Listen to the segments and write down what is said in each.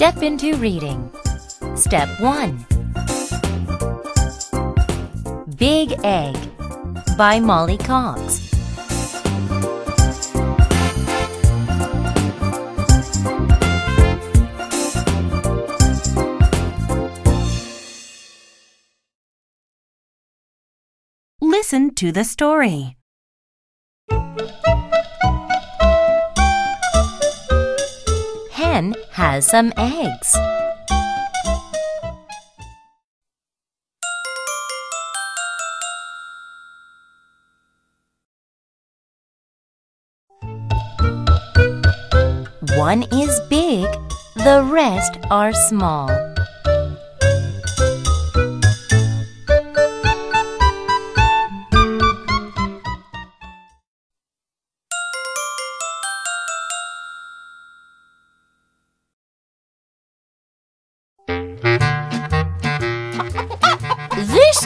Step into reading. Step 1 Big Egg by Molly Coxe. Listen to the story. Hen has some eggs. One is big, the rest are small.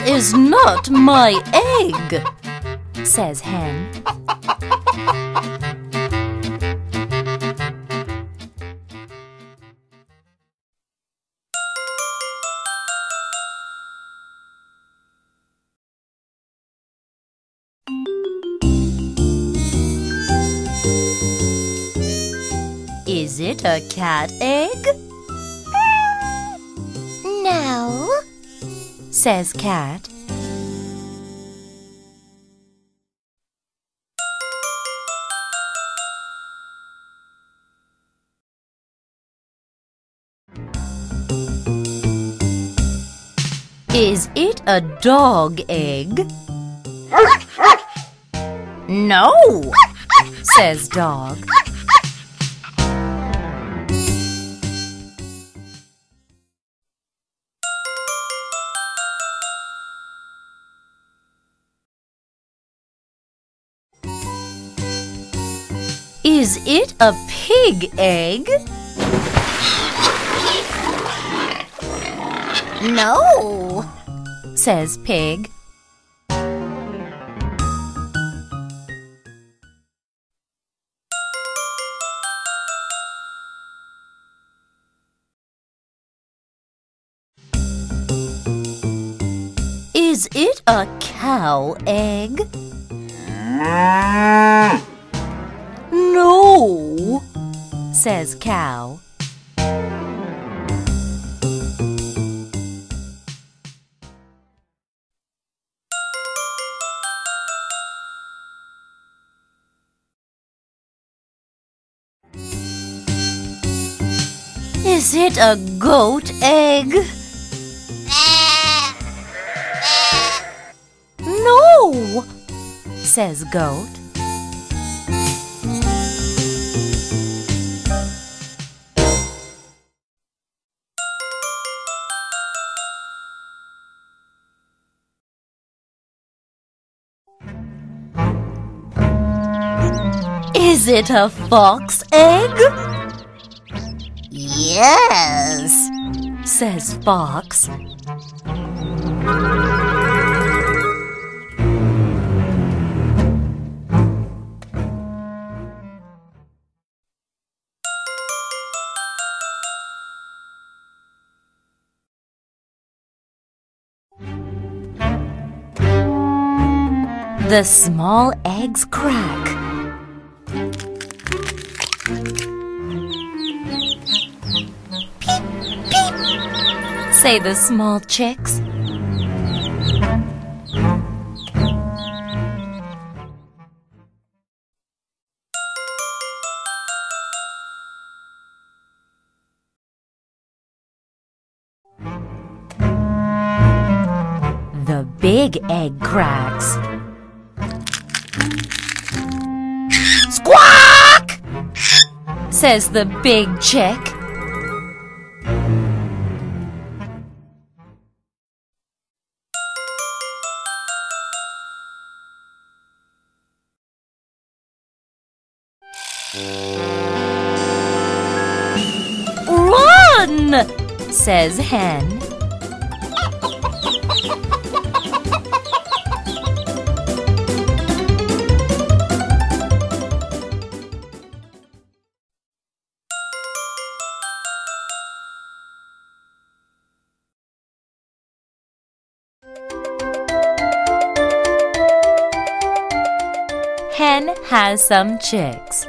Is not my egg, says Hen. Is it a cat egg? No, says Cat. Is it a dog egg? No, says Dog. Is it a pig egg? No, says Pig. Is it a cow egg? Says Cow. Is it a goat egg? No, says Goat. Is it a fox egg? Yes, says Fox. The small eggs crack. Say the small chicks. The big egg cracks. Says the big chick. Run! Says hen. Has some chicks.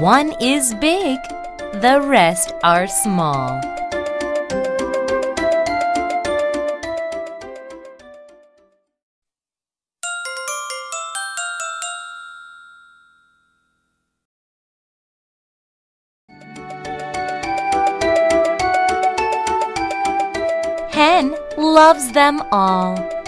One is big, the rest are small. Loves them all.